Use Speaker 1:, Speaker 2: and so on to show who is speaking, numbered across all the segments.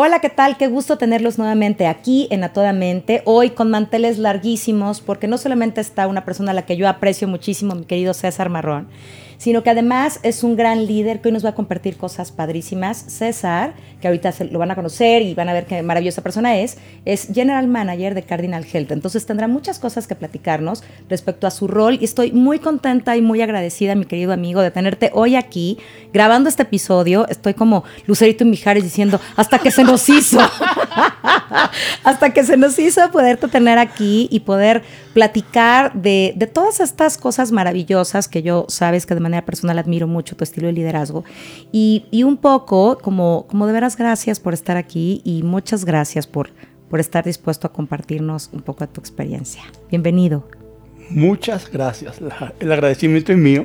Speaker 1: Hola, ¿qué tal? Qué gusto tenerlos nuevamente aquí en A Toda Mente, hoy con manteles larguísimos, porque no solamente está una persona a la que yo aprecio muchísimo, mi querido César Marrón, sino que además es un gran líder que hoy nos va a compartir cosas padrísimas. César, que ahorita lo van a conocer y van a ver qué maravillosa persona es, es General Manager de Cardinal Health. Entonces tendrá muchas cosas que platicarnos respecto a su rol y estoy muy contenta y muy agradecida, mi querido amigo, de tenerte hoy aquí grabando este episodio. Estoy como Lucerito Mijares diciendo, hasta que se nos hizo, hasta que se nos hizo poderte tener aquí y poder platicar de, de todas estas cosas maravillosas que yo sabes que de manera personal admiro mucho tu estilo de liderazgo. Y, y, un poco, como, como de veras, gracias por estar aquí y muchas gracias por, por estar dispuesto a compartirnos un poco de tu experiencia. Bienvenido.
Speaker 2: Muchas gracias. La, el agradecimiento es mío.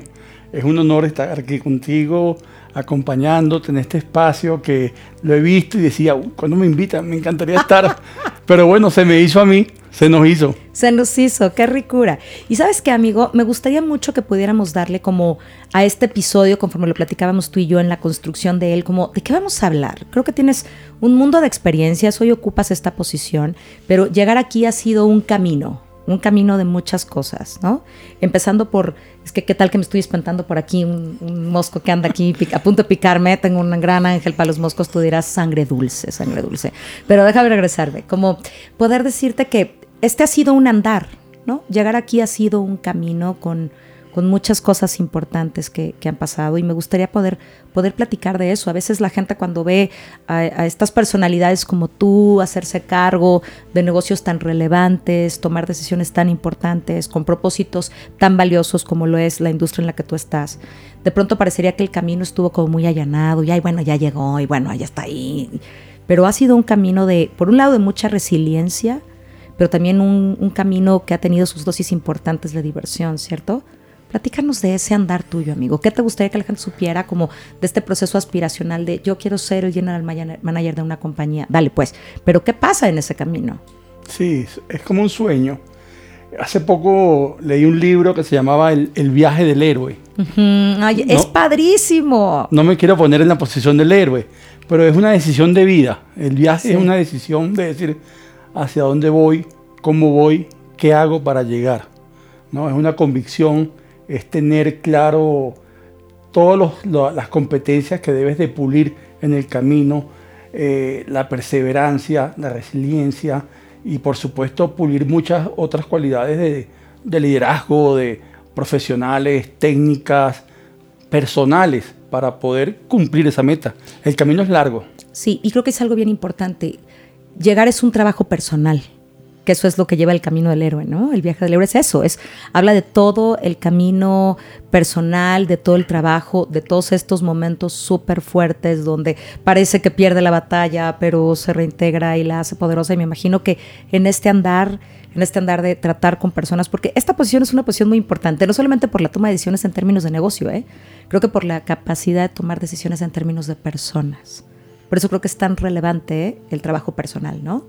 Speaker 2: Es un honor estar aquí contigo, acompañándote en este espacio que lo he visto y decía, cuando me invitan, me encantaría estar. Pero bueno, se me hizo a mí, se nos hizo.
Speaker 1: Se nos hizo, qué ricura. Y sabes qué, amigo, me gustaría mucho que pudiéramos darle como a este episodio, conforme lo platicábamos tú y yo en la construcción de él, como de qué vamos a hablar. Creo que tienes un mundo de experiencias, hoy ocupas esta posición, pero llegar aquí ha sido un camino, un camino de muchas cosas, ¿no? Empezando por, es que qué tal que me estoy espantando por aquí, un, un mosco que anda aquí a punto de picarme, tengo un gran ángel para los moscos, tú dirás sangre dulce, sangre dulce. Pero déjame regresarme, como poder decirte que este ha sido un andar, ¿no? Llegar aquí ha sido un camino con con muchas cosas importantes que, han pasado y me gustaría poder, poder platicar de eso. A veces la gente cuando ve a, a, estas personalidades como tú hacerse cargo de negocios tan relevantes, tomar decisiones tan importantes, con propósitos tan valiosos como lo es la industria en la que tú estás, de pronto parecería que el camino estuvo como muy allanado y ay, bueno, ya llegó y bueno, ya está ahí. Pero ha sido un camino de, por un lado, de mucha resiliencia, pero también un, un camino que ha tenido sus dosis importantes de diversión, ¿cierto? Platícanos de ese andar tuyo, amigo. ¿Qué te gustaría que la gente supiera como de este proceso aspiracional de yo quiero ser el general manager de una compañía? Dale, pues. Pero ¿qué pasa en ese camino?
Speaker 2: Sí, es como un sueño. Hace poco leí un libro que se llamaba El, el viaje del héroe.
Speaker 1: Uh -huh. Ay, no, es padrísimo.
Speaker 2: No me quiero poner en la posición del héroe, pero es una decisión de vida. El viaje sí. es una decisión de decir hacia dónde voy, cómo voy, qué hago para llegar. ¿no? Es una convicción es tener claro todas las competencias que debes de pulir en el camino, eh, la perseverancia, la resiliencia y por supuesto pulir muchas otras cualidades de, de liderazgo, de profesionales, técnicas, personales para poder cumplir esa meta. El camino es largo.
Speaker 1: Sí, y creo que es algo bien importante. Llegar es un trabajo personal que eso es lo que lleva el camino del héroe, ¿no? El viaje del héroe es eso, es habla de todo el camino personal, de todo el trabajo, de todos estos momentos súper fuertes donde parece que pierde la batalla, pero se reintegra y la hace poderosa. Y me imagino que en este andar, en este andar de tratar con personas, porque esta posición es una posición muy importante, no solamente por la toma de decisiones en términos de negocio, ¿eh? creo que por la capacidad de tomar decisiones en términos de personas. Por eso creo que es tan relevante el trabajo personal, ¿no?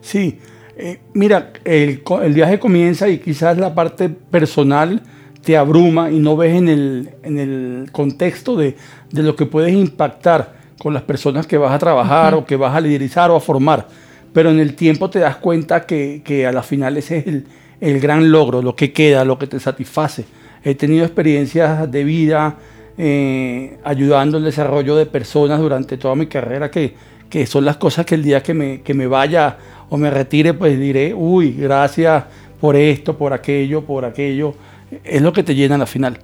Speaker 2: Sí, eh, mira, el, el, viaje comienza y quizás la parte personal te abruma y no ves en el, en el contexto de, de, lo que puedes impactar con las personas que vas a trabajar uh -huh. o que vas a liderizar o a formar. Pero en el tiempo te das cuenta que, que a la final ese es el, el, gran logro, lo que queda, lo que te satisface. He tenido experiencias de vida eh, ayudando el desarrollo de personas durante toda mi carrera que, que son las cosas que el día que me, que me vaya o me retire, pues diré, uy, gracias por esto, por aquello, por aquello. Es lo que te llena al final.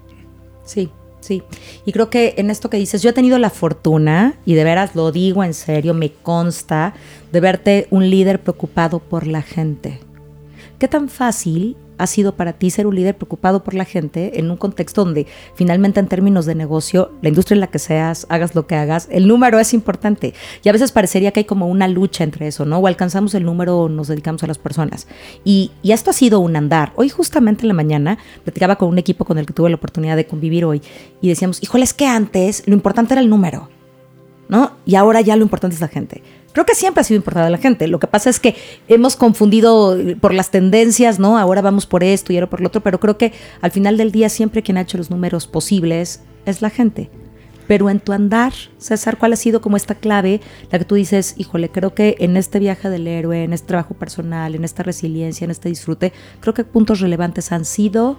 Speaker 1: Sí, sí. Y creo que en esto que dices, yo he tenido la fortuna, y de veras lo digo en serio, me consta, de verte un líder preocupado por la gente. ¿Qué tan fácil ha sido para ti ser un líder preocupado por la gente en un contexto donde finalmente en términos de negocio, la industria en la que seas, hagas lo que hagas, el número es importante. Y a veces parecería que hay como una lucha entre eso, ¿no? O alcanzamos el número o nos dedicamos a las personas. Y, y esto ha sido un andar. Hoy justamente en la mañana platicaba con un equipo con el que tuve la oportunidad de convivir hoy y decíamos, híjole, es que antes lo importante era el número, ¿no? Y ahora ya lo importante es la gente. Creo que siempre ha sido importante la gente. Lo que pasa es que hemos confundido por las tendencias, ¿no? Ahora vamos por esto y ahora por lo otro, pero creo que al final del día siempre quien ha hecho los números posibles es la gente. Pero en tu andar, César, ¿cuál ha sido como esta clave, la que tú dices, híjole, creo que en este viaje del héroe, en este trabajo personal, en esta resiliencia, en este disfrute, creo que puntos relevantes han sido...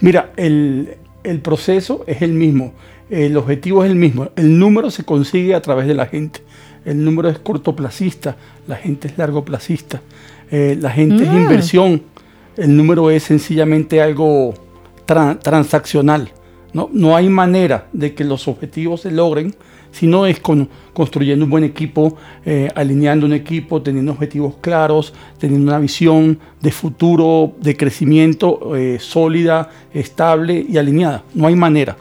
Speaker 2: Mira, el proceso es el mismo, el objetivo es el mismo, el número se consigue a través de la gente el número es cortoplacista, la gente es largoplacista, eh, la gente es mm. inversión, el número es sencillamente algo transaccional. ¿no? no hay manera de que los objetivos se logren si no es con, construyendo un buen equipo, eh, alineando un equipo, teniendo objetivos claros, teniendo una visión de futuro, de crecimiento eh, sólida, estable y alineada. No hay manera.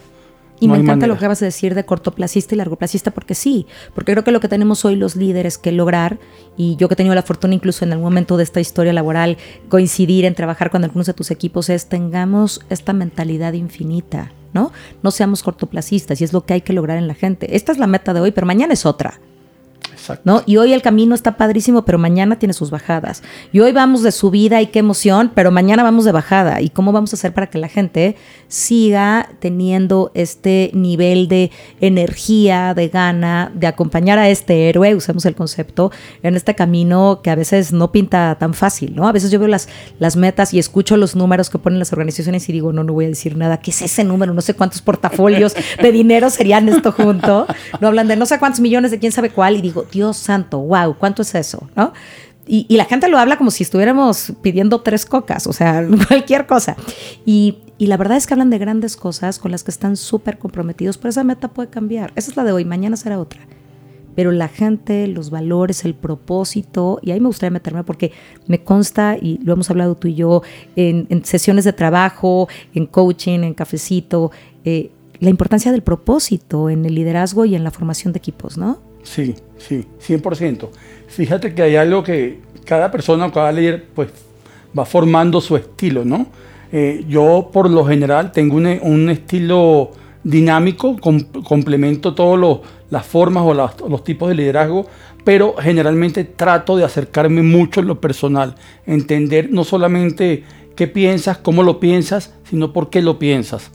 Speaker 1: Y me encanta lo que vas a decir de cortoplacista y largoplacista, porque sí, porque creo que lo que tenemos hoy los líderes que lograr, y yo que he tenido la fortuna incluso en algún momento de esta historia laboral, coincidir en trabajar con algunos de tus equipos, es tengamos esta mentalidad infinita, ¿no? No seamos cortoplacistas, y es lo que hay que lograr en la gente. Esta es la meta de hoy, pero mañana es otra. ¿No? Y hoy el camino está padrísimo, pero mañana tiene sus bajadas. Y hoy vamos de subida y qué emoción, pero mañana vamos de bajada. ¿Y cómo vamos a hacer para que la gente siga teniendo este nivel de energía, de gana, de acompañar a este héroe, usemos el concepto, en este camino que a veces no pinta tan fácil, ¿no? A veces yo veo las, las metas y escucho los números que ponen las organizaciones y digo, no, no voy a decir nada. ¿Qué es ese número? No sé cuántos portafolios de dinero serían esto junto. No hablan de no sé cuántos millones de quién sabe cuál y digo, Dios santo, wow, ¿cuánto es eso? ¿No? Y, la gente lo habla como si estuviéramos pidiendo tres cocas, o sea, cualquier cosa. Y, la verdad es que hablan de grandes cosas con las que están súper comprometidos, pero esa meta puede cambiar. Esa es la de hoy, mañana será otra. Pero la gente, los valores, el propósito, y ahí me gustaría meterme porque me consta, y lo hemos hablado tú y yo, en, sesiones de trabajo, en coaching, en cafecito, eh, la importancia del propósito en el liderazgo y en la formación de equipos, ¿no?
Speaker 2: Sí, sí, 100%. Fíjate que hay algo que cada persona, cada líder, pues va formando su estilo, ¿no? Eh, yo por lo general tengo un, estilo dinámico, complemento todas las formas o los tipos de liderazgo, pero generalmente trato de acercarme mucho en lo personal, entender no solamente qué piensas, cómo lo piensas, sino por qué lo piensas.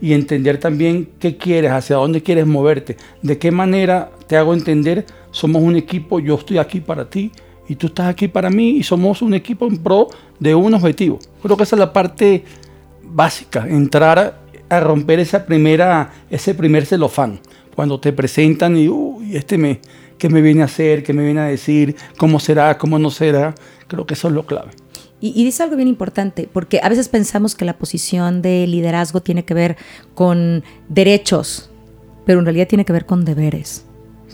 Speaker 2: Y entender también qué quieres, hacia dónde quieres moverte, de qué manera te hago entender, somos un equipo, yo estoy aquí para ti y tú estás aquí para mí y somos un equipo en pro de un objetivo. Creo que esa es la parte básica, entrar a, romper esa primera, ese primer celofán, cuando te presentan y, uy, este me, ¿qué me viene a hacer? ¿Qué me viene a decir? ¿Cómo será? ¿Cómo no será? Creo que eso es lo clave.
Speaker 1: Y, dice algo bien importante, porque a veces pensamos que la posición de liderazgo tiene que ver con derechos, pero en realidad tiene que ver con deberes.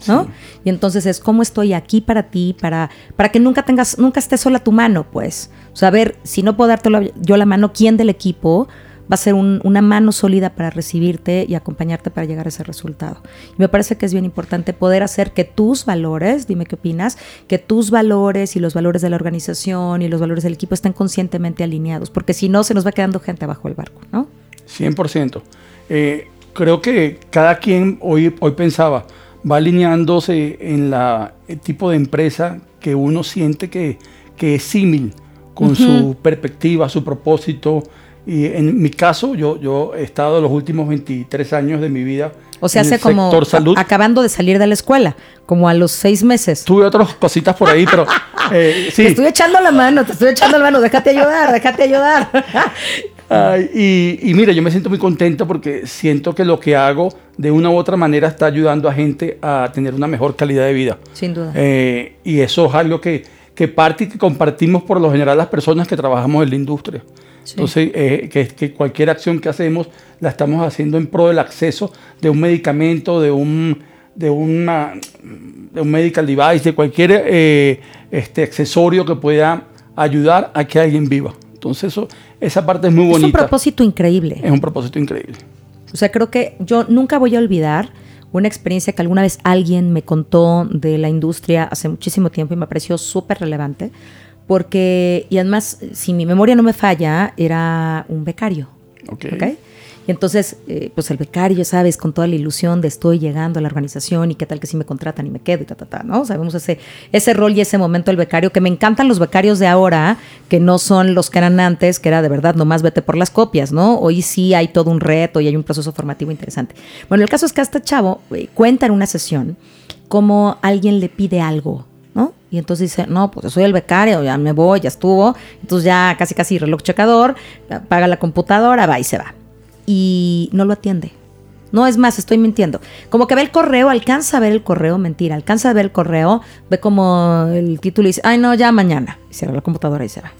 Speaker 1: ¿no? Y entonces es cómo estoy aquí para ti, para, para que nunca tengas, nunca esté sola tu mano, pues. O sea, a ver, si no puedo darte yo la mano, ¿quién del equipo va a ser una mano sólida para recibirte y acompañarte para llegar a ese resultado. Y me parece que es bien importante poder hacer que tus valores, dime qué opinas, que tus valores y los valores de la organización y los valores del equipo estén conscientemente alineados, porque si no se nos va quedando gente abajo del barco, ¿no?
Speaker 2: 100%. Eh, creo que cada quien hoy, hoy pensaba, va alineándose en la, el tipo de empresa que uno siente que, que es símil con su perspectiva, su propósito, y en mi caso, yo, yo he estado los últimos 23 años de mi vida.
Speaker 1: O sea, hace como acabando de salir de la escuela, como a los seis meses.
Speaker 2: Tuve otras cositas por ahí, pero
Speaker 1: eh, sí. Te estoy echando la mano, te estoy echando la mano, déjate ayudar, déjate ayudar.
Speaker 2: y, y mira, yo me siento muy contento porque siento que lo que hago de una u otra manera está ayudando a gente a tener una mejor calidad de vida.
Speaker 1: Sin duda.
Speaker 2: Eh, y eso es algo que, que parte y que compartimos por lo general las personas que trabajamos en la industria. Entonces, eh, que, cualquier acción que hacemos la estamos haciendo en pro del acceso de un medicamento, de un, de una, de un medical device, de cualquier eh, este, accesorio que pueda ayudar a que alguien viva. Entonces eso, esa parte es muy bonita.
Speaker 1: Es un propósito increíble.
Speaker 2: Es un propósito increíble.
Speaker 1: O sea, creo que yo nunca voy a olvidar una experiencia que alguna vez alguien me contó de la industria hace muchísimo tiempo y me pareció súper relevante, porque, y además, si mi memoria no me falla, era un becario.
Speaker 2: Ok.
Speaker 1: ¿ok? Y entonces, eh, pues el becario, ¿sabes? Con toda la ilusión de estoy llegando a la organización y qué tal que si me contratan y me quedo y ta, ta, ta, ¿no? Sabemos ese, ese rol y ese momento del becario, que me encantan los becarios de ahora, que no son los que eran antes, que era de verdad nomás vete por las copias, ¿no? Hoy sí hay todo un reto y hay un proceso formativo interesante. Bueno, el caso es que hasta chavo eh, cuenta en una sesión cómo alguien le pide algo. Y entonces dice, no, pues yo soy el becario, ya me voy, ya estuvo. Entonces ya casi casi reloj checador, paga la computadora, va y se va y no lo atiende. No es más, estoy mintiendo. Como que ve el correo, alcanza a ver el correo, mentira, alcanza a ver el correo, ve como el título y dice, ay no, ya mañana. Y cierra la computadora y se va.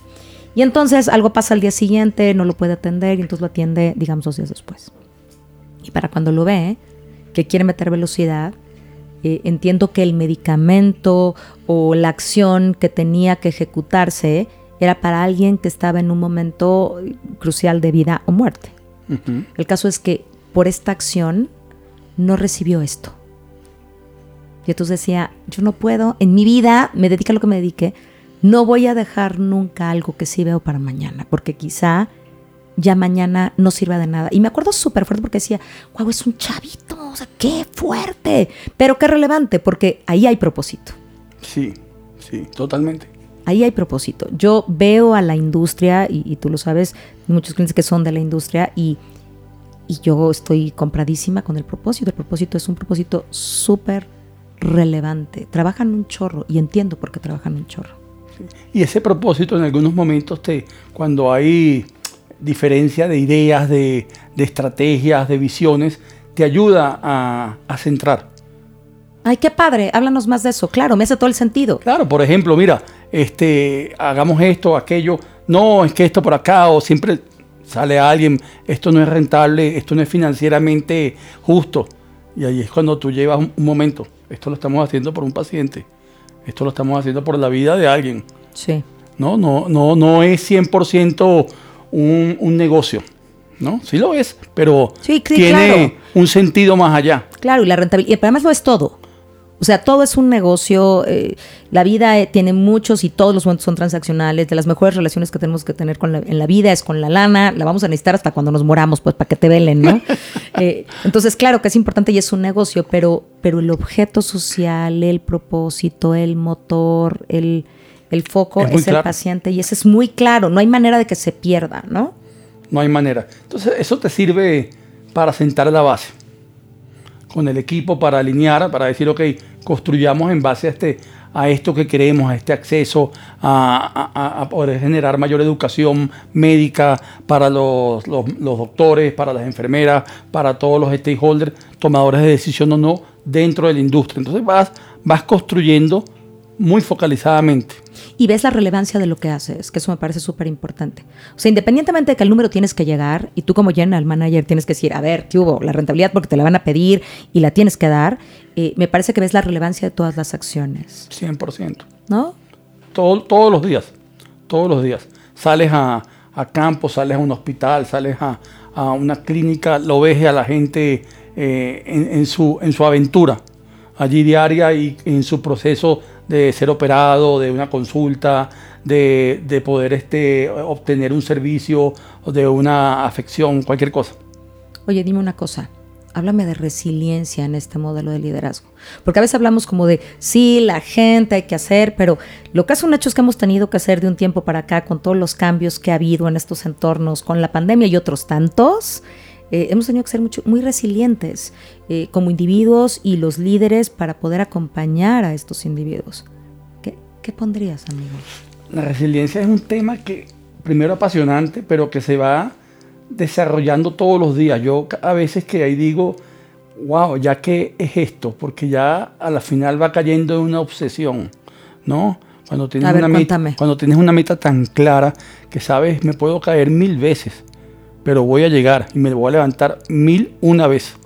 Speaker 1: Y entonces algo pasa al día siguiente, no lo puede atender y entonces lo atiende, digamos, dos días después. Y para cuando lo ve, que quiere meter velocidad, eh, entiendo que el medicamento o la acción que tenía que ejecutarse era para alguien que estaba en un momento crucial de vida o muerte.
Speaker 2: Ujú.
Speaker 1: El caso es que por esta acción no recibió esto. Y entonces decía, yo no puedo, en mi vida, me dedica a lo que me dedique, no voy a dejar nunca algo que sí veo para mañana, porque quizá ya mañana no sirva de nada. Y me acuerdo súper fuerte porque decía, wow, es un chavito, o sea, qué fuerte, pero qué relevante, porque ahí hay propósito.
Speaker 2: Sí, sí, totalmente.
Speaker 1: Ahí hay propósito. Yo veo a la industria, y, y tú lo sabes, muchos clientes que son de la industria, y, y yo estoy compradísima con el propósito. El propósito es un propósito súper relevante. Trabajan un chorro, y entiendo por qué trabajan un chorro.
Speaker 2: Y ese propósito en algunos momentos, te, cuando hay diferencia de ideas, de, de estrategias, de visiones, te ayuda a, a centrar.
Speaker 1: Ay, qué padre, háblanos más de eso. Claro, me hace todo el sentido.
Speaker 2: Claro, por ejemplo, mira, este, hagamos esto, aquello, no, es que esto por acá, o siempre sale alguien, esto no es rentable, esto no es financieramente justo. Y ahí es cuando tú llevas un, un momento, esto lo estamos haciendo por un paciente, esto lo estamos haciendo por la vida de alguien.
Speaker 1: Sí.
Speaker 2: No, no, no, no es 100% un, un negocio. ¿No? Sí lo es, pero
Speaker 1: Sí, sí,
Speaker 2: tiene
Speaker 1: claro.
Speaker 2: un sentido más allá.
Speaker 1: Claro, y la rentabilidad, y además lo es todo. O sea, todo es un negocio, eh, la vida eh, tiene muchos y todos los momentos son transaccionales, de las mejores relaciones que tenemos que tener con la- en la vida es con la lana, la vamos a necesitar hasta cuando nos moramos, pues para que te velen, ¿no? Eh, entonces, claro que es importante y es un negocio, pero, pero el objeto social, el propósito, el motor, el, el foco
Speaker 2: Es
Speaker 1: el
Speaker 2: claro.
Speaker 1: paciente y ese es muy claro, no hay manera de que se pierda, ¿no?
Speaker 2: No hay manera. Entonces, eso te sirve para sentar la base. Con el equipo para alinear, para decir, ok, construyamos en base a, este, a esto que queremos, a este acceso, a, poder generar mayor educación médica para los doctores, para las enfermeras, para todos los stakeholders, tomadores de decisión o no, dentro de la industria. Entonces vas, vas construyendo muy focalizadamente.
Speaker 1: Y ves la relevancia de lo que haces, que eso me parece súper importante. O sea, independientemente de que el número tienes que llegar y tú como general manager tienes que decir, a ver, ¿qué hubo? La rentabilidad porque te la van a pedir y la tienes que dar, eh, me parece que ves la relevancia de todas las acciones,
Speaker 2: 100%.
Speaker 1: ¿no?
Speaker 2: Todo- todos los días, todos los días. Sales a, a campo, sales a un hospital, sales a, a una clínica, lo ves a la gente eh, en, en su, en su aventura allí diaria y en su proceso de ser operado, de una consulta, de, de poder este, obtener un servicio, de una afección, cualquier cosa.
Speaker 1: Oye, dime una cosa. Háblame de resiliencia en este modelo de liderazgo. Porque a veces hablamos como de, sí, la gente hay que hacer, pero lo que es un hecho es que hemos tenido que hacer de un tiempo para acá con todos los cambios que ha habido en estos entornos, con la pandemia y otros tantos. eh, hemos tenido que ser mucho, muy resilientes eh, como individuos y los líderes para poder acompañar a estos individuos. ¿Qué, qué pondrías, amigo?
Speaker 2: La resiliencia es un tema que primero apasionante, pero que se va desarrollando todos los días. Yo a veces que ahí digo, wow, ya que es esto, porque ya a la final va cayendo en una obsesión, ¿no? Cuando tienes,
Speaker 1: A ver,
Speaker 2: una meta, cuando tienes una meta tan clara que sabes, me puedo caer mil veces, pero voy a llegar y me voy a levantar mil una vez.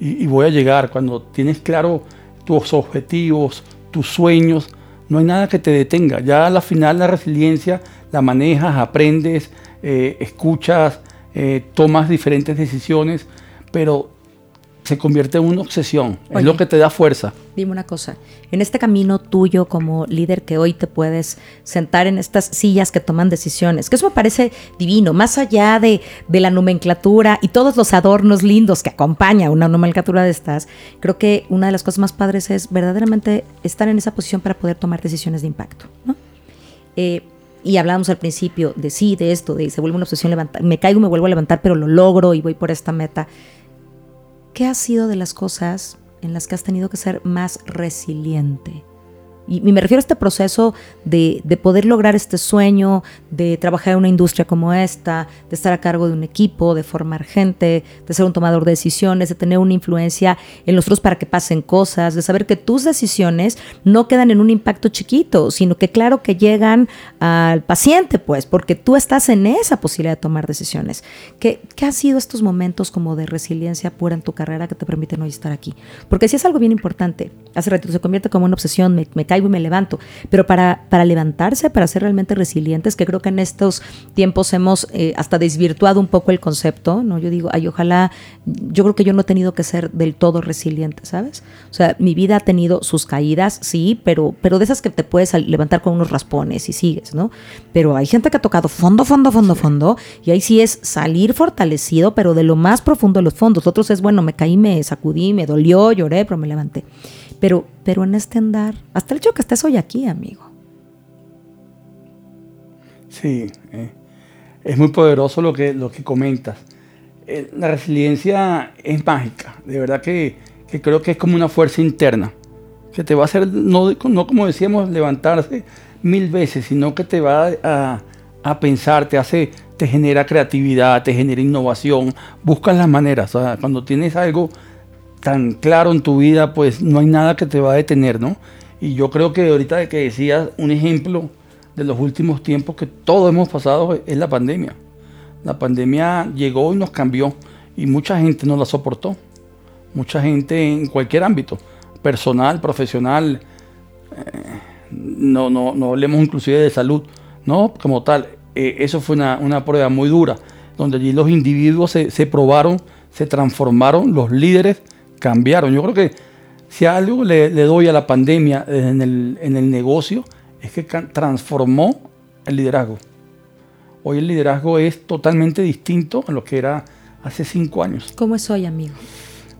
Speaker 2: Y, voy a llegar cuando tienes claro tus objetivos, tus sueños, no hay nada que te detenga. Ya a la final la resiliencia la manejas, aprendes, eh, escuchas, eh, tomas diferentes decisiones, pero se convierte en una obsesión, es lo que te da fuerza.
Speaker 1: Dime una cosa, en este camino tuyo como líder que hoy te puedes sentar en estas sillas que toman decisiones, que eso me parece divino, más allá de, de la nomenclatura y todos los adornos lindos que acompaña una nomenclatura de estas, creo que una de las cosas más padres es verdaderamente estar en esa posición para poder tomar decisiones de impacto. ¿no? Eh, y hablábamos al principio de sí, de esto, de se vuelve una obsesión levantar, me caigo, me vuelvo a levantar, pero lo logro y voy por esta meta. ¿Qué ha sido de las cosas en las que has tenido que ser más resiliente? Y, me refiero a este proceso de, poder lograr este sueño, de trabajar en una industria como esta, de estar a cargo de un equipo, de formar gente, de ser un tomador de decisiones, de tener una influencia en los otros para que pasen cosas, de saber que tus decisiones no quedan en un impacto chiquito, sino que claro que llegan al paciente, pues, porque tú estás en esa posibilidad de tomar decisiones. ¿Qué, qué han sido estos momentos como de resiliencia pura en tu carrera que te permiten hoy estar aquí? Porque si es algo bien importante, hace ratito se convierte como una obsesión, me, me caigo y me levanto. Pero para, para levantarse, para ser realmente resilientes, que creo que en estos tiempos hemos eh, hasta desvirtuado un poco el concepto, ¿no? Yo digo, ay, ojalá, yo creo que yo no he tenido que ser del todo resiliente, ¿sabes? O sea, mi vida ha tenido sus caídas, sí, pero, pero de esas que te puedes levantar con unos raspones y sigues, ¿no? Pero hay gente que ha tocado fondo, fondo, fondo, fondo, y ahí sí es salir fortalecido, pero de lo más profundo de los fondos. Otros es, bueno, me caí, me sacudí, me dolió, lloré, pero me levanté. Pero, pero en este andar, hasta el hecho que estés hoy aquí, amigo.
Speaker 2: Sí, eh, es muy poderoso lo que, lo que comentas. Eh, la resiliencia es mágica, de verdad que, creo que es como una fuerza interna, que te va a hacer, no, no como decíamos, levantarse mil veces, sino que te va a, a pensar, te hace, te genera creatividad, te genera innovación, buscas las maneras. cuando tienes algo tan claro en tu vida, pues no hay nada que te va a detener, ¿no? Y yo creo que ahorita que decías un ejemplo de los últimos tiempos que todos hemos pasado es la pandemia. La pandemia llegó y nos cambió y mucha gente no la soportó. Mucha gente en cualquier ámbito, personal, profesional, eh, no, no, no hablemos inclusive de salud, ¿no? Como tal, eh, eso fue una, una, prueba muy dura, donde allí los individuos se, se probaron, se transformaron, los líderes cambiaron. Yo creo que si algo le, doy a la pandemia en el, en el negocio es que transformó el liderazgo. Hoy el liderazgo es totalmente distinto a lo que era hace cinco años.
Speaker 1: ¿Cómo es hoy, amigo?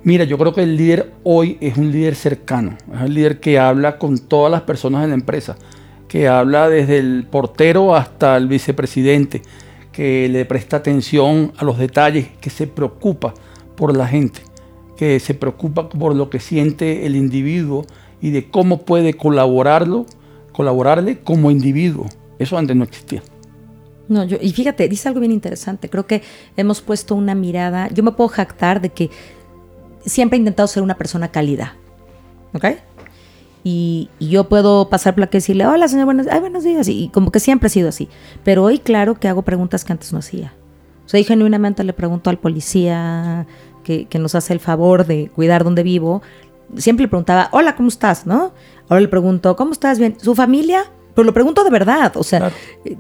Speaker 2: Mira, yo creo que el líder hoy es un líder cercano, es un líder que habla con todas las personas de la empresa, que habla desde el portero hasta el vicepresidente, que le presta atención a los detalles, que se preocupa por la gente que se preocupa por lo que siente el individuo y de cómo puede colaborarlo, colaborarle como individuo. Eso antes no existía.
Speaker 1: No, yo, y fíjate, dice algo bien interesante. Creo que hemos puesto una mirada. Yo me puedo jactar de que siempre he intentado ser una persona cálida. ¿Ok? Y, yo puedo pasar la que decirle, hola señor, buenos, ay, buenos días. Y como que siempre ha sido así. Pero hoy, claro que hago preguntas que antes no hacía. O sea, y genuinamente le pregunto al policía, que, nos hace el favor de cuidar donde vivo, siempre le preguntaba, hola, ¿cómo estás? ¿No? Ahora le pregunto, ¿cómo estás? Bien. ¿Su familia? Pero lo pregunto de verdad, o sea, eh,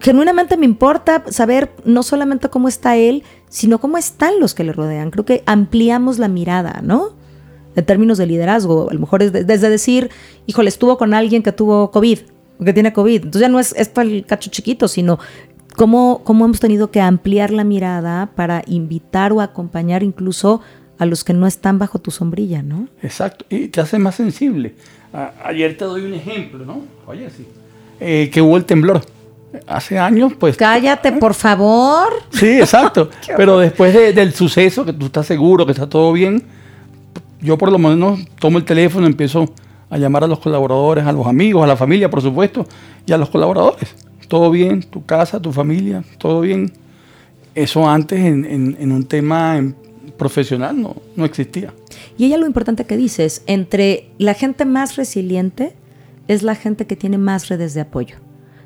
Speaker 1: genuinamente me importa saber no solamente cómo está él, sino cómo están los que le rodean. Creo que ampliamos la mirada, ¿no? En términos de liderazgo, a lo mejor es desde decir, híjole, estuvo con alguien que tuvo COVID, que tiene COVID. Entonces ya no es esto el cacho chiquito, sino cómo, cómo hemos tenido que ampliar la mirada para invitar o acompañar incluso a los que no están bajo tu sombrilla, ¿no?
Speaker 2: Exacto, y te hace más sensible. ayer te doy un ejemplo, ¿no? Oye, sí. Eh, que hubo el temblor. Hace años, pues...
Speaker 1: Cállate, por favor.
Speaker 2: Sí, exacto. Pero después del suceso, que tú estás seguro que está todo bien, yo por lo menos tomo el teléfono, empiezo a llamar a los colaboradores, a los amigos, a la familia, por supuesto, y a los colaboradores todo bien, tu casa, tu familia, todo bien. Eso antes en, un tema profesional no, no existía.
Speaker 1: Y ella lo importante que dices, entre la gente más resiliente es la gente que tiene más redes de apoyo.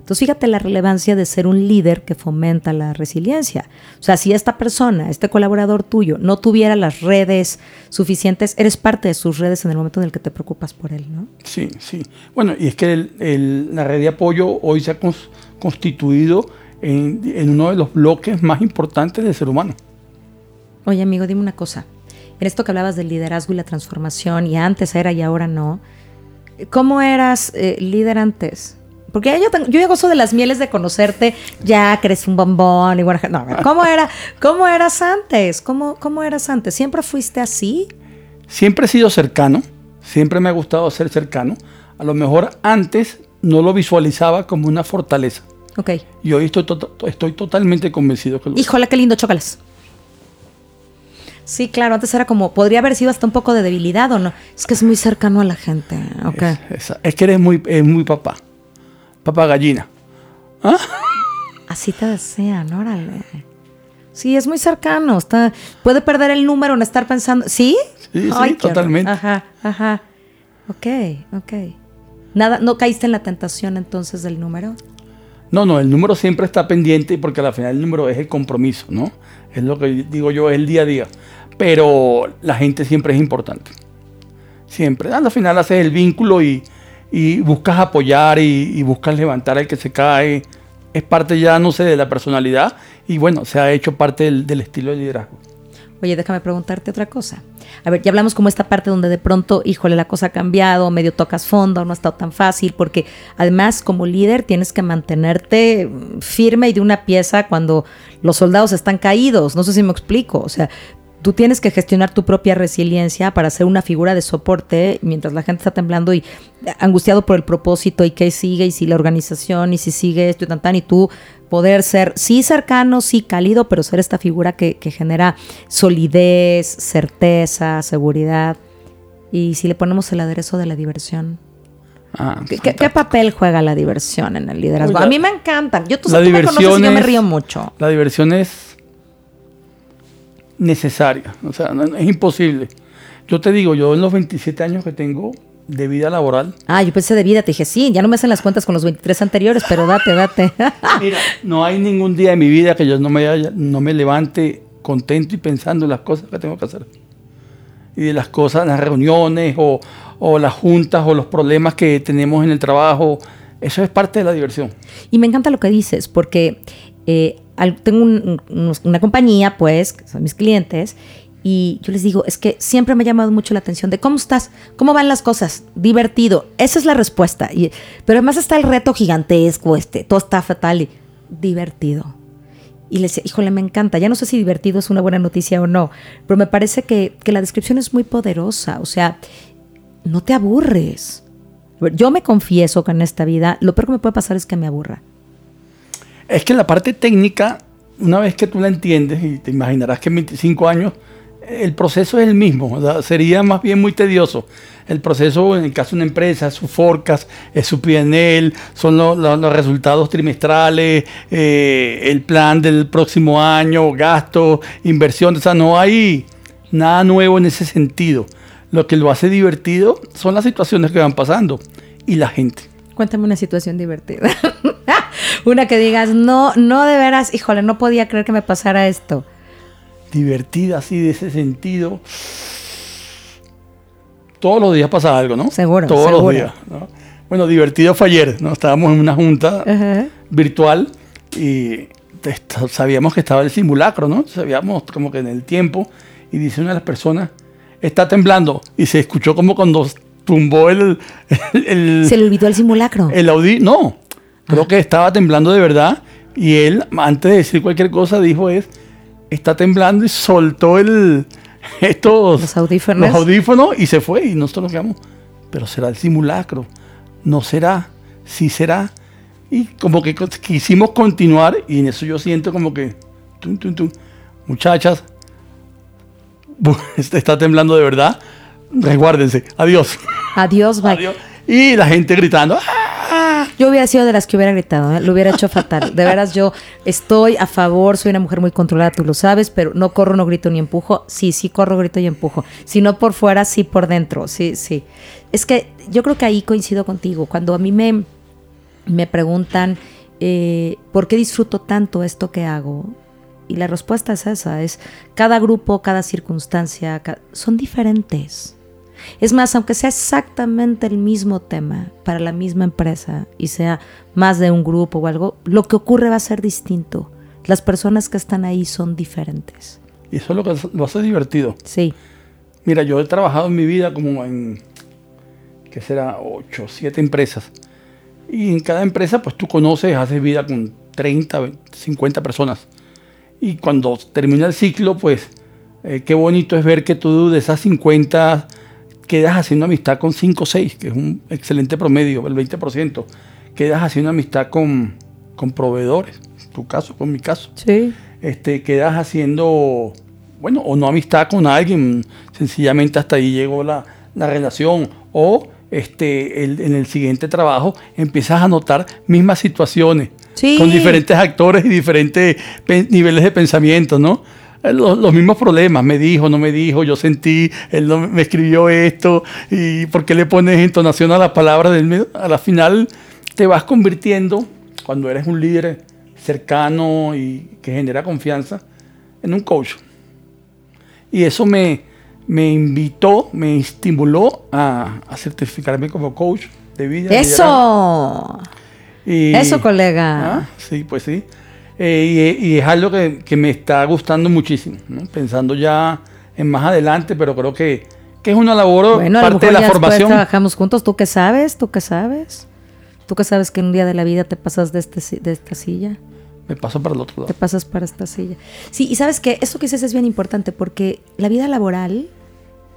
Speaker 1: Entonces, fíjate la relevancia de ser un líder que fomenta la resiliencia. O sea, si esta persona, este colaborador tuyo, no tuviera las redes suficientes, eres parte de sus redes en el momento en el que te preocupas por él, ¿no?
Speaker 2: Sí, sí. Bueno, y es que el, la red de apoyo hoy se ha constituido en, en uno de los bloques más importantes del ser humano.
Speaker 1: Oye, amigo, dime una cosa. En esto que hablabas del liderazgo y la transformación, y antes era y ahora no, ¿cómo eras eh, líder antes? Porque yo, yo ya gozo de las mieles de conocerte, ya que eres un bombón y bueno, no, ¿cómo, era, ¿cómo eras antes? ¿Cómo, ¿Cómo eras antes? ¿Siempre fuiste así?
Speaker 2: Siempre he sido cercano, siempre me ha gustado ser cercano. A lo mejor antes no lo visualizaba como una fortaleza.
Speaker 1: Ok.
Speaker 2: Y hoy estoy, estoy totalmente convencido que
Speaker 1: lo Híjole, qué lindo, chócalas. Sí, claro, antes era como, podría haber sido hasta un poco de debilidad o no. Es que es muy cercano a la gente. Okay.
Speaker 2: Es, que eres muy, muy papá papá gallina. ¿Ah?
Speaker 1: Así te desean, órale. Sí, es muy cercano. Está, puede perder el número en estar pensando. ¿Sí?
Speaker 2: Sí, sí totalmente.
Speaker 1: Ajá, ajá. Ok, ok. Nada, ¿No caíste en la tentación entonces del número?
Speaker 2: No, no, el número siempre está pendiente porque al final el número es el compromiso, ¿no? Es lo que digo yo, es el día a día. Pero la gente siempre es importante. Siempre. Al final haces el vínculo y, y buscas apoyar y, buscas levantar al que se cae. Es parte ya, no sé, de la personalidad y bueno, se ha hecho parte del, estilo de liderazgo.
Speaker 1: Oye, déjame preguntarte otra cosa. A ver, ya hablamos como esta parte donde de pronto, híjole, la cosa ha cambiado, medio tocas fondo, no ha estado tan fácil, porque además como líder tienes que mantenerte firme y de una pieza cuando los soldados están caídos. No sé si me explico. O sea, tú tienes que gestionar tu propia resiliencia para ser una figura de soporte mientras la gente está temblando y angustiado por el propósito y qué sigue y si la organización y si sigue esto y tan tan y tú poder ser sí cercano, sí cálido, pero ser esta figura que, genera solidez, certeza, seguridad. Y si le ponemos el aderezo de la diversión. Ah, ¿Qué, papel juega la diversión en el liderazgo? a mí me encantan. Yo, tú, tú me conoces y yo me río mucho.
Speaker 2: La diversión es necesaria. O sea, es imposible. Yo te digo, yo en los 27 años que tengo de vida laboral.
Speaker 1: Ah, yo pensé de vida, te dije, sí, ya no me hacen las cuentas con los 23 anteriores, pero date, date.
Speaker 2: Mira, no hay ningún día de mi vida que yo no me, no me levante contento y pensando en las cosas que tengo que hacer. Y de las cosas, las reuniones o, o las juntas o los problemas que tenemos en el trabajo. Eso es parte de la diversión.
Speaker 1: Y me encanta lo que dices, porque eh, tengo una compañía, pues, que son mis clientes, y yo les digo, es que siempre me ha llamado mucho la atención de cómo estás, cómo van las cosas, divertido. Esa es la respuesta. Y, pero además está el reto gigantesco, este, todo está fatal y divertido. Y les decía, híjole, me encanta. Ya no sé si divertido es una buena noticia o no, pero me parece que, que la descripción es muy poderosa. O sea, no te aburres. Yo me confieso que en esta vida lo peor que me puede pasar es que me aburra.
Speaker 2: Es que la parte técnica, una vez que tú la entiendes, y te imaginarás que en 25 años el proceso es el mismo, sería más bien muy tedioso. El proceso, en el caso de una empresa, su forecast, es su PNL, son los resultados trimestrales, eh, el plan del próximo año, gastos, inversiones, o sea, no hay nada nuevo en ese sentido. Lo que lo hace divertido son las situaciones que van pasando y la gente.
Speaker 1: Cuéntame una situación divertida. una que digas, no, no de veras, híjole, no podía creer que me pasara esto.
Speaker 2: Divertida así de ese sentido. Todos los días pasa algo, ¿no?
Speaker 1: Seguro.
Speaker 2: Todos los días. Bueno, divertido fue ayer, ¿no? Estábamos en una junta virtual y sabíamos que estaba el simulacro, ¿no? Sabíamos como que en el tiempo y dice una de las personas, está temblando y se escuchó como cuando tumbó el...
Speaker 1: ¿Se le olvidó el simulacro?
Speaker 2: El Audi, no, creo que estaba temblando de verdad y él, antes de decir cualquier cosa, dijo es, está temblando y soltó el... Estos,
Speaker 1: los audífonos.
Speaker 2: Los audífonos y se fue y nosotros nos quedamos, pero será el simulacro, no será, sí será. Y como que quisimos continuar y en eso yo siento como que, muchachas, está temblando de verdad, resguárdense, adiós.
Speaker 1: Adiós.
Speaker 2: Y la gente gritando. Ah".
Speaker 1: Yo hubiera sido de las que hubiera gritado, ¿eh? lo hubiera hecho fatal. De veras, yo estoy a favor, soy una mujer muy controlada, tú lo sabes, pero no corro, no grito ni empujo. Sí, sí corro, grito y empujo. Si no por fuera, sí por dentro. Sí, sí. Es que yo creo que ahí coincido contigo. Cuando a mí me, me preguntan, eh, ¿por qué disfruto tanto esto que hago? Y la respuesta es esa, es cada grupo, cada circunstancia, son diferentes. Es más, aunque sea exactamente el mismo tema para la misma empresa y sea más de un grupo o algo, lo que ocurre va a ser distinto. Las personas que están ahí son diferentes.
Speaker 2: Y eso es lo que lo hace divertido.
Speaker 1: Sí.
Speaker 2: Mira, yo he trabajado en mi vida como en, ¿qué será? 8, 7 empresas. Y en cada empresa, pues tú conoces, haces vida con 30, 50 personas. Y cuando termina el ciclo, pues eh, qué bonito es ver que tú de esas 50 quedas haciendo amistad con 5 o 6, que es un excelente promedio, el 20%. Quedas haciendo amistad con, con proveedores, tu caso, con mi caso.
Speaker 1: Sí.
Speaker 2: Este, quedas haciendo, bueno, o no amistad con alguien, sencillamente hasta ahí llegó la, la relación. O este, en el siguiente trabajo empiezas a notar mismas situaciones con diferentes actores y diferentes niveles de pensamiento, ¿no? Eh, los, mismos problemas, me dijo, no me dijo, yo sentí, él no me escribió esto, y por qué le pones entonación a las palabras del. A la final te vas convirtiendo, cuando eres un líder cercano y que genera confianza, en un coach. Y eso me, me invitó, me estimuló a, certificarme como coach de vida.
Speaker 1: ¡Eso! Eso, colega.
Speaker 2: ¿Ah? Sí, pues sí. Eh, y, es algo que, me está gustando muchísimo, pensando ya en más adelante, pero creo que, es una labor parte de la formación.
Speaker 1: trabajamos juntos, ¿tú qué sabes? ¿Tú qué sabes? ¿Tú qué sabes que en un día de la vida te pasas de, este, de esta silla?
Speaker 2: Me paso para el otro lado.
Speaker 1: Te pasas para esta silla. Sí, y sabes que eso que dices es bien importante porque la vida laboral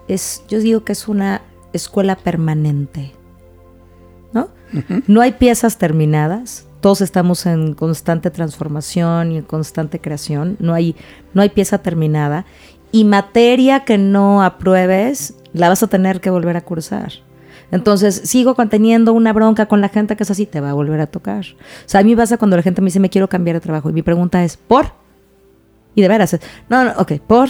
Speaker 1: es, yo digo que es una escuela permanente. ¿No? No hay piezas terminadas. Todos estamos en constante transformación y en constante creación. No hay, no hay pieza terminada. Y materia que no apruebes, la vas a tener que volver a cursar. Entonces, sigo conteniendo una bronca con la gente que es así, te va a volver a tocar. O sea, a mí pasa cuando la gente me dice, me quiero cambiar de trabajo. Y mi pregunta es, ¿por? Y de veras, no, no, ok, ¿por?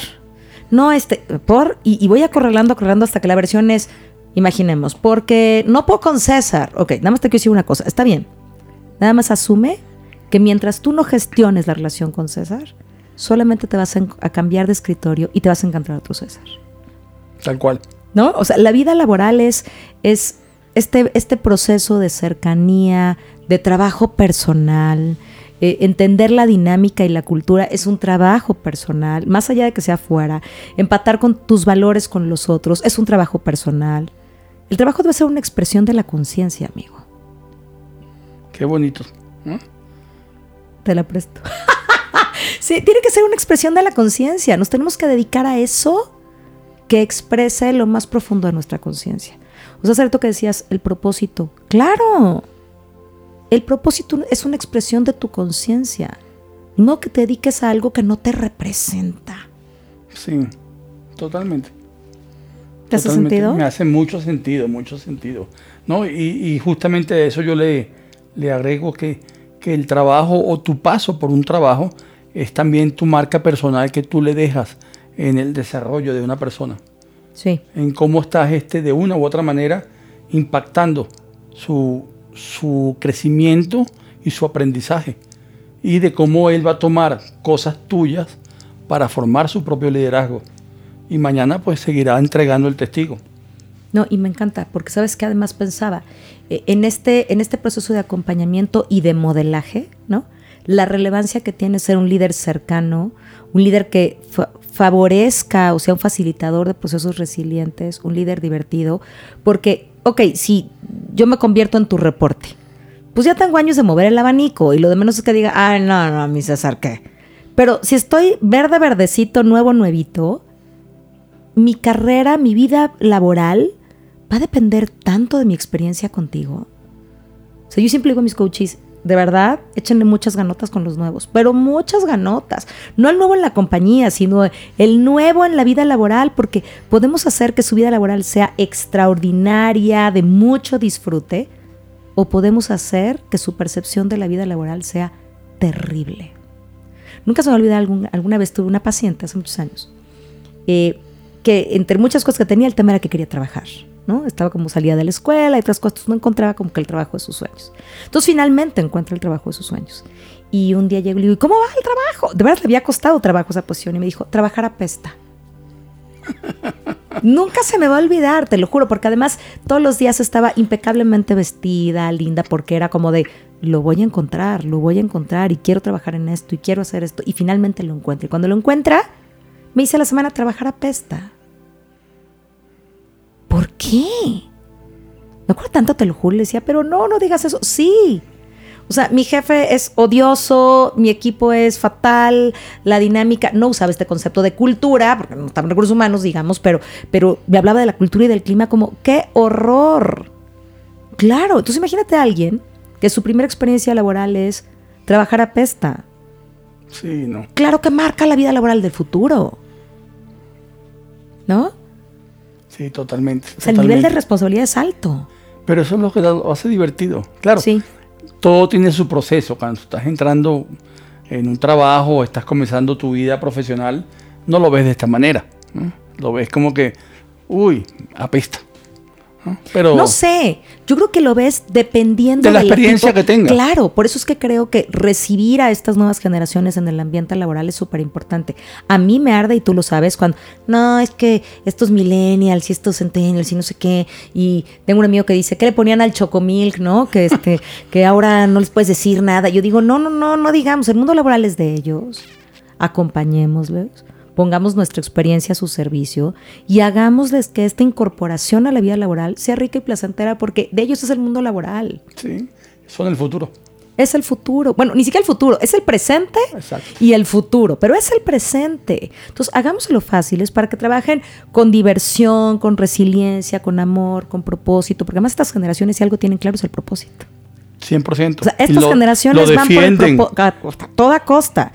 Speaker 1: No, este, por, y, voy acorralando, acorralando hasta que la versión es, imaginemos, porque no puedo con César. Ok, nada más te quiero decir una cosa, está bien. Nada más asume que mientras tú no gestiones la relación con César, solamente te vas a, a cambiar de escritorio y te vas a encontrar a otro César.
Speaker 2: Tal cual.
Speaker 1: ¿No? O sea, la vida laboral es, es este, este proceso de cercanía, de trabajo personal, eh, entender la dinámica y la cultura es un trabajo personal, más allá de que sea fuera. Empatar con tus valores con los otros es un trabajo personal. El trabajo debe ser una expresión de la conciencia, amigo.
Speaker 2: Qué bonito.
Speaker 1: Te la presto. sí, tiene que ser una expresión de la conciencia. Nos tenemos que dedicar a eso que exprese lo más profundo de nuestra conciencia. O sea, cierto que decías, el propósito. Claro, el propósito es una expresión de tu conciencia, no que te dediques a algo que no te representa.
Speaker 2: Sí, totalmente.
Speaker 1: ¿Te hace sentido?
Speaker 2: Me hace mucho sentido, mucho sentido. ¿no? Y, justamente a eso yo le, le agrego que, que el trabajo o tu paso por un trabajo es también tu marca personal que tú le dejas en el desarrollo de una persona.
Speaker 1: Sí.
Speaker 2: En cómo estás este, de una u otra manera impactando su, su crecimiento y su aprendizaje y de cómo él va a tomar cosas tuyas para formar su propio liderazgo. Y mañana pues seguirá entregando el testigo.
Speaker 1: No, y me encanta, porque sabes que además pensaba, en, este, en este proceso de acompañamiento y de modelaje, ¿no? La relevancia que tiene ser un líder cercano, un líder que favorezca o sea un facilitador de procesos resilientes, un líder divertido, porque, ok, si yo me convierto en tu reporte, pues ya tengo años de mover el abanico y lo de menos es que diga, ay, no, no, mi César, ¿qué? Pero si estoy verde, verdecito, nuevo, nuevito, mi carrera, mi vida laboral va a depender tanto de mi experiencia contigo. O sea, yo siempre digo a mis coaches, de verdad, échenle muchas ganotas con los nuevos, pero muchas ganotas. No el nuevo en la compañía, sino el nuevo en la vida laboral, porque podemos hacer que su vida laboral sea extraordinaria, de mucho disfrute, o podemos hacer que su percepción de la vida laboral sea terrible. Nunca se me olvida, alguna vez tuve una paciente hace muchos años, eh, que entre muchas cosas que tenía, el tema era que quería trabajar. ¿No? Estaba como salida de la escuela y otras cosas, no encontraba como que el trabajo de sus sueños. Entonces finalmente encuentra el trabajo de sus sueños. Y un día llego y le digo, ¿cómo va el trabajo? De verdad le había costado trabajo esa posición y me dijo, trabajar apesta. Nunca se me va a olvidar, te lo juro, porque además todos los días estaba impecablemente vestida, linda, porque era como de, lo voy a encontrar, lo voy a encontrar y quiero trabajar en esto y quiero hacer esto. Y finalmente lo encuentro. Y cuando lo encuentra, me hice la semana a trabajar a pesta. ¿Por qué? Me acuerdo tanto, te lo juro, le decía, pero no, no digas eso. Sí. O sea, mi jefe es odioso, mi equipo es fatal, la dinámica, no usaba este concepto de cultura, porque no estaban recursos humanos, digamos, pero, pero me hablaba de la cultura y del clima como, ¡qué horror! Claro, entonces imagínate a alguien que su primera experiencia laboral es trabajar a pesta.
Speaker 2: Sí, no.
Speaker 1: Claro que marca la vida laboral del futuro. ¿No?
Speaker 2: Sí, totalmente.
Speaker 1: O sea, el nivel de responsabilidad es alto.
Speaker 2: Pero eso es lo que lo hace divertido. Claro.
Speaker 1: Sí.
Speaker 2: Todo tiene su proceso. Cuando estás entrando en un trabajo o estás comenzando tu vida profesional, no lo ves de esta manera. ¿no? Lo ves como que, uy, apesta. ¿No? Pero
Speaker 1: No sé, yo creo que lo ves dependiendo
Speaker 2: De la experiencia que tenga.
Speaker 1: Claro, por eso es que creo que recibir a estas nuevas generaciones en el ambiente laboral es súper importante. A mí me arde, y tú lo sabes, cuando, no, es que estos millennials y estos centennials y no sé qué, y tengo un amigo que dice, ¿qué le ponían al chocomilk, no? Que, este, que ahora no les puedes decir nada. Yo digo, no, no, no, no digamos, el mundo laboral es de ellos, acompañémoslos. Pongamos nuestra experiencia a su servicio y hagámosles que esta incorporación a la vida laboral sea rica y placentera porque de ellos es el mundo laboral.
Speaker 2: sí, son el futuro.
Speaker 1: Es el futuro. Bueno, ni siquiera el futuro, es el presente
Speaker 2: Exacto.
Speaker 1: y el futuro, pero es el presente. Entonces, hagámoslo fáciles para que trabajen con diversión, con resiliencia, con amor, con propósito, porque además estas generaciones, si algo tienen claro, es el propósito.
Speaker 2: 100%.
Speaker 1: O sea, estas
Speaker 2: lo-
Speaker 1: generaciones
Speaker 2: lo
Speaker 1: van por el a toda costa.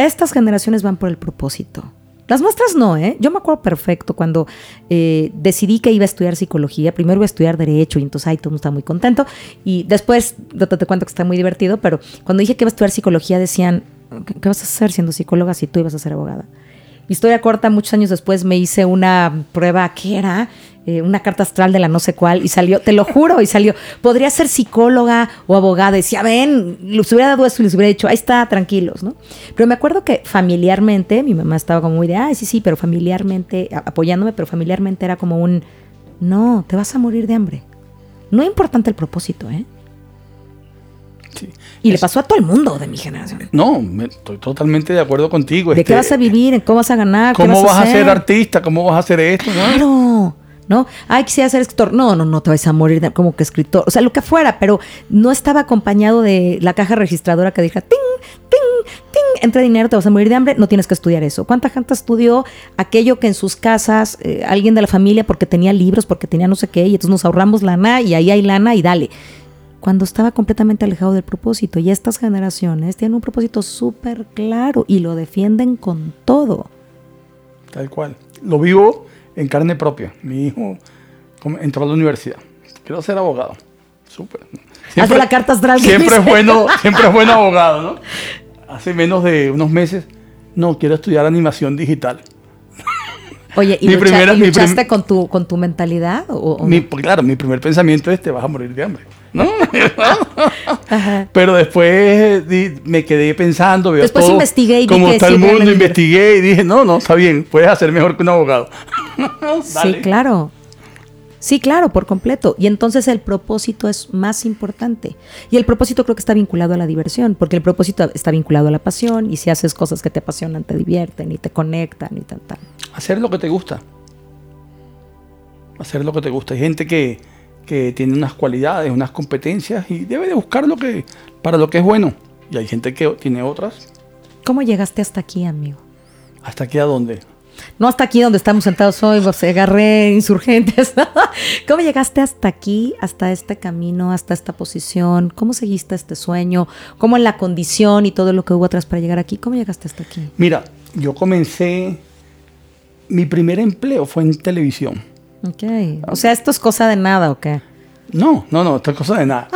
Speaker 1: Estas generaciones van por el propósito. Las nuestras no, ¿eh? Yo me acuerdo perfecto cuando eh, decidí que iba a estudiar psicología. Primero iba a estudiar derecho y entonces ahí todo mundo estaba muy contento. Y después, te, te cuento que está muy divertido, pero cuando dije que iba a estudiar psicología decían, ¿qué, vas a hacer siendo psicóloga si tú ibas a ser abogada? Historia corta, muchos años después me hice una prueba, ¿qué era? Eh, una carta astral de la no sé cuál, y salió, te lo juro, y salió, podría ser psicóloga o abogada. Decía, ven, les hubiera dado eso y les hubiera dicho, ahí está, tranquilos, ¿no? Pero me acuerdo que familiarmente, mi mamá estaba como muy de, ay, sí, sí, pero familiarmente, apoyándome, pero familiarmente era como un, no, te vas a morir de hambre. No es importante el propósito, ¿eh?
Speaker 2: Sí.
Speaker 1: Y le pasó a todo el mundo de mi generación.
Speaker 2: No, me- estoy totalmente de acuerdo contigo.
Speaker 1: ¿De
Speaker 2: Este,
Speaker 1: qué vas a vivir? ¿En ¿Cómo vas a ganar? ¿Qué
Speaker 2: ¿Cómo vas a ser artista? ¿Cómo vas a hacer esto?
Speaker 1: Claro. ¿No? Ay, quisiera ser escritor. No, no, no te vas a morir como que escritor. O sea, lo que fuera, pero no estaba acompañado de la caja registradora que dijera, ting, ting, ting, entre dinero, te vas a morir de hambre, no tienes que estudiar eso. ¿Cuánta gente estudió aquello que en sus casas, eh, alguien de la familia, porque tenía libros, porque tenía no sé qué, y entonces nos ahorramos lana y ahí hay lana y dale? Cuando estaba completamente alejado del propósito. Y estas generaciones tienen un propósito súper claro y lo defienden con todo.
Speaker 2: Tal cual. Lo vivo en carne propia. Mi hijo entró a la universidad. Quiero ser abogado. Súper.
Speaker 1: Hazle la carta astral que
Speaker 2: Siempre es bueno, siempre es bueno abogado, ¿no? Hace menos de unos meses, no, quiero estudiar animación digital.
Speaker 1: Oye, ¿y,
Speaker 2: Mi
Speaker 1: lucha-
Speaker 2: primera-
Speaker 1: y
Speaker 2: mi
Speaker 1: luchaste
Speaker 2: prim-
Speaker 1: con, tu, con tu mentalidad? O, o
Speaker 2: Mi-
Speaker 1: no?
Speaker 2: claro, mi primer pensamiento es te vas a morir de hambre. ¿no?
Speaker 1: Ajá.
Speaker 2: Pero después me quedé pensando, veo
Speaker 1: Después
Speaker 2: todo,
Speaker 1: investigué y
Speaker 2: como está
Speaker 1: sí
Speaker 2: el mundo, investigué y dije, no, no, está bien, puedes hacer mejor que un abogado.
Speaker 1: Sí, claro. Sí, claro, por completo. Y entonces el propósito es más importante. Y el propósito creo que está vinculado a la diversión, porque el propósito está vinculado a la pasión. Y si haces cosas que te apasionan, te divierten y te conectan y tal, tal.
Speaker 2: Hacer lo que te gusta. Hacer lo que te gusta. Hay gente que, que tiene unas cualidades, unas competencias y debe de buscar lo que, para lo que es bueno. Y hay gente que tiene otras.
Speaker 1: ¿Cómo llegaste hasta aquí, amigo?
Speaker 2: ¿Hasta aquí a dónde?
Speaker 1: No hasta aquí donde estamos sentados hoy, pues, agarré insurgentes. ¿Cómo llegaste hasta aquí, hasta este camino, hasta esta posición? ¿Cómo seguiste este sueño? ¿Cómo en la condición y todo lo que hubo atrás para llegar aquí? ¿Cómo llegaste hasta aquí?
Speaker 2: Mira, yo comencé, mi primer empleo fue en televisión.
Speaker 1: Ok. O sea, ¿esto es cosa de nada o qué?
Speaker 2: No, no, no, esta cosa de nada.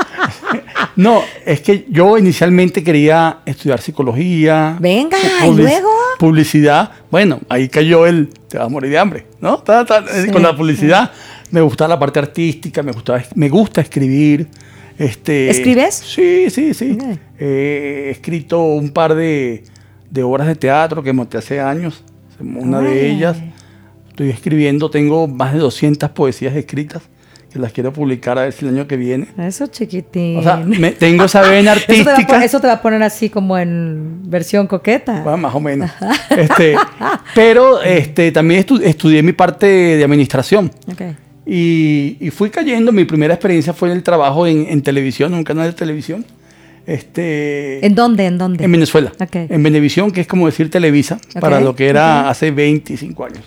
Speaker 2: no, es que yo inicialmente quería estudiar psicología.
Speaker 1: Venga, ¿y luego?
Speaker 2: Publicidad. Bueno, ahí cayó el, te vas a morir de hambre, ¿no? Ta, ta, eh,
Speaker 1: Sí,
Speaker 2: con la publicidad. me gustaba la parte artística, me, gustaba, me gusta escribir. Este,
Speaker 1: ¿Escribes?
Speaker 2: Sí, sí, sí. Eh, he escrito un par de, de obras de teatro que monté hace años. Una de ellas estoy escribiendo, tengo más de 200 poesías escritas que las quiero publicar a ver si el año que viene.
Speaker 1: Eso chiquitín.
Speaker 2: O sea, me- tengo esa vena
Speaker 1: eso, te va a
Speaker 2: artística.
Speaker 1: eso te va a poner así como en versión coqueta.
Speaker 2: Bueno, más o menos. Este, pero este, también estu- estudié mi parte de administración. Y, y fui cayendo. Mi primera experiencia fue en el trabajo en, en televisión, en un canal de televisión. Este,
Speaker 1: ¿En dónde? ¿En dónde?
Speaker 2: en Venezuela. En Venevisión, que es como decir Televisa, para lo que era hace 25 años.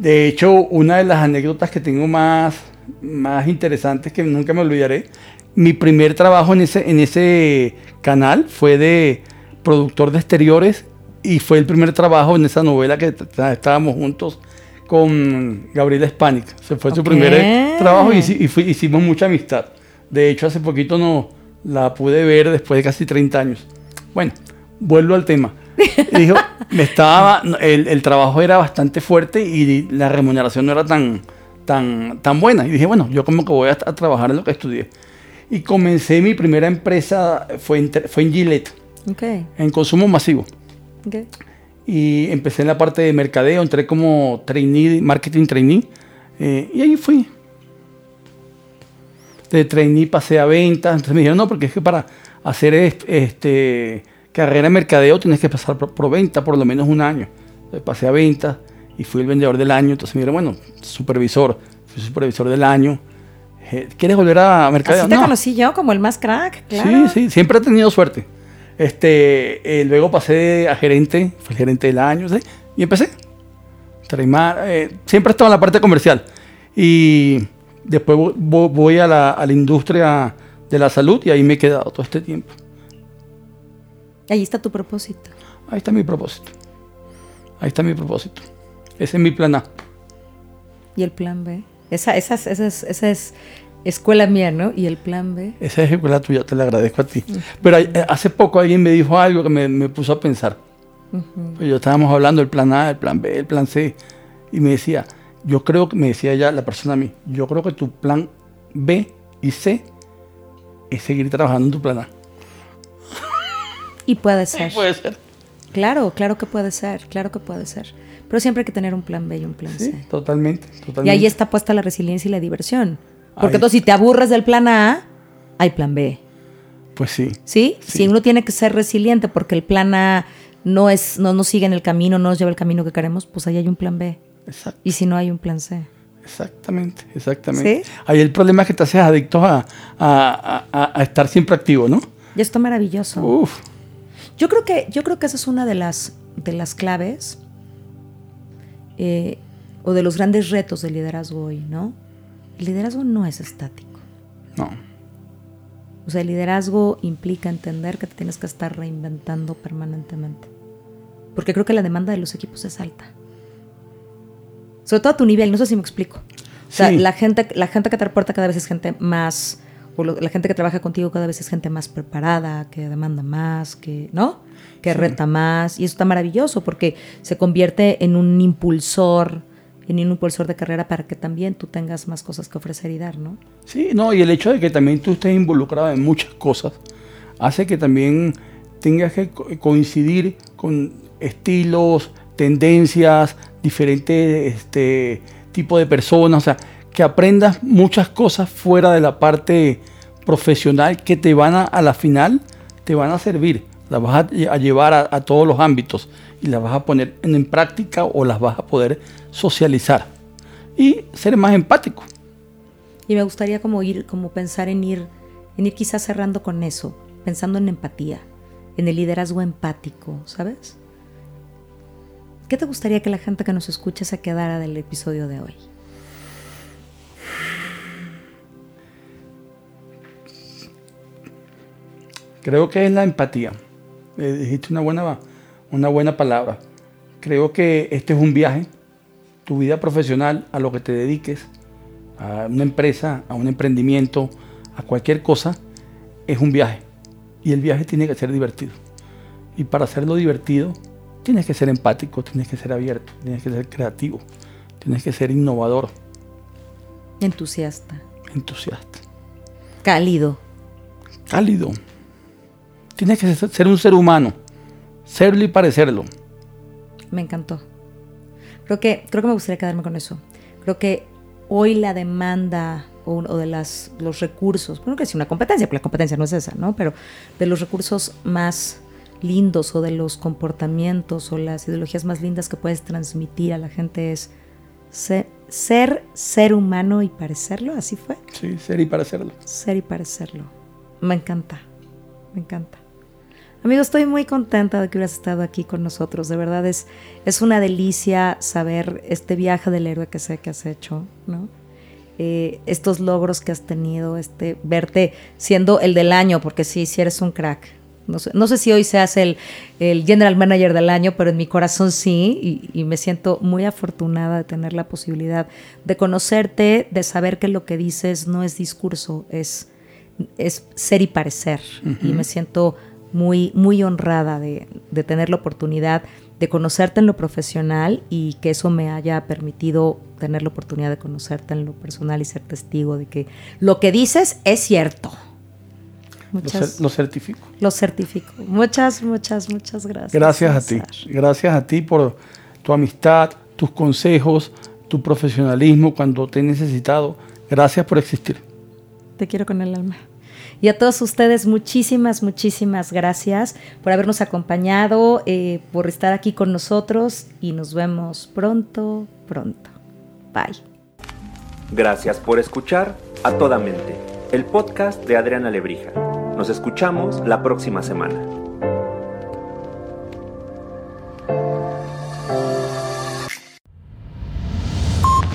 Speaker 2: De hecho, una de las anécdotas que tengo más, más interesantes que nunca me olvidaré, mi primer trabajo en ese, en ese canal fue de productor de exteriores y fue el primer trabajo en esa novela que estábamos juntos con Gabriela Spanik. Se fue su primer eh, trabajo y, hici- y fui- hicimos mucha amistad. De hecho, hace poquito no la pude ver después de casi 30 años. Bueno, vuelvo al tema. Dijo, me estaba, el, el trabajo era bastante fuerte y la remuneración no era tan, tan, tan buena. Y dije, bueno, yo como que voy a, a trabajar en lo que estudié. Y comencé mi primera empresa, fue en, fue en Gillette,
Speaker 1: Ok.
Speaker 2: en consumo masivo.
Speaker 1: ok.
Speaker 2: Y empecé en la parte de mercadeo, entré como trainee, marketing trainee, eh, y ahí fui. De trainee pasé a ventas, entonces me dijeron, no, porque es que para hacer est- este, carrera en mercadeo tienes que pasar por, por venta por lo menos un año. Entonces pasé a ventas y fui el vendedor del año, entonces me dijeron, bueno, supervisor, fui supervisor del año. Eh, ¿Quieres volver a mercadeo?
Speaker 1: Así te
Speaker 2: No.
Speaker 1: conocí yo como el más crack, claro.
Speaker 2: Sí, sí, siempre he tenido suerte. Este, eh, luego pasé a gerente, fui el gerente del año, ¿sí? y empecé. Traimar, eh, siempre he estado en la parte comercial. Y después vo- vo- voy a la, a la industria de la salud y ahí me he quedado todo este tiempo.
Speaker 1: Ahí está tu propósito.
Speaker 2: Ahí está mi propósito. Ahí está mi propósito. Ese es mi plan A.
Speaker 1: ¿Y el plan B? Esa, esa, es- esa, es, esa es escuela mía, ¿no? ¿Y el plan B?
Speaker 2: Esa es la tuya, te la agradezco a ti. Pero eh, hace poco alguien me dijo algo que me, me puso a pensar. Pues Yo estábamos hablando del plan A, el plan B, el plan C. Y me decía, yo creo que, me decía ya la persona a mí, yo creo que tu plan B y C es seguir trabajando en tu plan A.
Speaker 1: Y puede ser.
Speaker 2: Puede ser.
Speaker 1: Claro, claro que puede ser, claro que puede ser. Pero siempre hay que tener un plan B y un plan
Speaker 2: Sí,
Speaker 1: C.
Speaker 2: totalmente, totalmente.
Speaker 1: Y ahí está puesta la resiliencia y la diversión. Porque
Speaker 2: Ahí.
Speaker 1: entonces si te aburres del plan A, hay plan B.
Speaker 2: Pues sí,
Speaker 1: ¿Sí?
Speaker 2: Sí.
Speaker 1: Si uno tiene que ser resiliente porque el plan A no es, no nos sigue en el camino, no nos lleva el camino que queremos, pues ahí hay un plan B.
Speaker 2: exacto,
Speaker 1: Y si no hay un plan C.
Speaker 2: exactamente, exactamente.
Speaker 1: ¿Sí?
Speaker 2: Ahí el problema es que te haces adicto a, a- a- a estar siempre activo, ¿no?
Speaker 1: Y esto maravilloso.
Speaker 2: Uf,
Speaker 1: Yo creo que, yo creo que esa es una de las, de las claves eh, o de los grandes retos del liderazgo hoy, ¿no? El liderazgo no es estático.
Speaker 2: no,
Speaker 1: O sea, el liderazgo implica entender que te tienes que estar reinventando permanentemente. Porque creo que la demanda de los equipos es alta. Sobre todo a tu nivel, no sé si me explico. O sea,
Speaker 2: Sí.
Speaker 1: la, gente, la gente que te reporta cada vez es gente más, o lo- la gente que trabaja contigo cada vez es gente más preparada, que demanda más, que, ¿no? Que
Speaker 2: Sí.
Speaker 1: reta más. Y eso está maravilloso porque se convierte en un impulsor, en un impulsor de carrera para que también tú tengas más cosas que ofrecer y dar, ¿no?
Speaker 2: Sí, no, y el hecho de que también tú estés involucrado en muchas cosas hace que también tengas que co- coincidir con estilos, tendencias, diferentes este, tipos de personas, o sea, que aprendas muchas cosas fuera de la parte profesional que te van a, a la final, te van a servir, las vas a, lle- a llevar a, todos los ámbitos y las vas a poner en, en práctica o las vas a poder socializar y ser más empático.
Speaker 1: Y me gustaría como ir, como pensar en ir, en ir quizás cerrando con eso, pensando en empatía, en el liderazgo empático, ¿sabes? ¿Qué te gustaría que la gente que nos escucha se quedara del episodio de hoy?
Speaker 2: Creo que es la empatía. Eh, dijiste una buena, una buena palabra. Creo que este es un viaje, tu vida profesional, a lo que te dediques, a una empresa, a un emprendimiento, a cualquier cosa, es un viaje. Y el viaje tiene que ser divertido. Y para hacerlo divertido, tienes que ser empático, tienes que ser abierto, tienes que ser creativo, tienes que ser innovador.
Speaker 1: Entusiasta.
Speaker 2: Entusiasta.
Speaker 1: Cálido.
Speaker 2: Cálido. Tienes que ser un ser humano. Serlo y parecerlo.
Speaker 1: Me encantó. Creo que, creo que me gustaría quedarme con eso. Creo que hoy la demanda o, de las, los recursos, bueno, que es una competencia, pero la competencia no es esa, ¿no? Pero de los recursos más lindos o de los comportamientos o las ideologías más lindas que puedes transmitir a la gente es ser, ser, humano y parecerlo, así fue.
Speaker 2: Sí, ser y parecerlo.
Speaker 1: Ser y parecerlo. Me encanta, me encanta. Amigo, estoy muy contenta de que hubieras estado aquí con nosotros. De verdad es, es una delicia saber este viaje del héroe que sé que has hecho, ¿no? Eh, estos logros que has tenido, este, verte siendo el del año, porque sí, sí eres un crack. No sé, no sé si hoy seas el, el, general manager del año, pero en mi corazón sí, y, me siento muy afortunada de tener la posibilidad de conocerte, de saber que lo que dices no es discurso, es, es ser y parecer. Y me siento muy, muy honrada de, de tener la oportunidad de conocerte en lo profesional y que eso me haya permitido tener la oportunidad de conocerte en lo personal y ser testigo de que lo que dices es cierto.
Speaker 2: Muchas, lo, certifico.
Speaker 1: Lo certifico. Muchas, muchas, muchas gracias.
Speaker 2: Gracias a ti. Gracias a ti por tu amistad, tus consejos, tu profesionalismo cuando te he necesitado. Gracias por existir.
Speaker 1: Te quiero con el alma. Y a todos ustedes, muchísimas, muchísimas gracias por habernos acompañado, eh, por estar aquí con nosotros y nos vemos pronto, pronto. Bye.
Speaker 3: Gracias por escuchar a toda mente, el podcast de Adriana Lebrija. Nos escuchamos la próxima semana.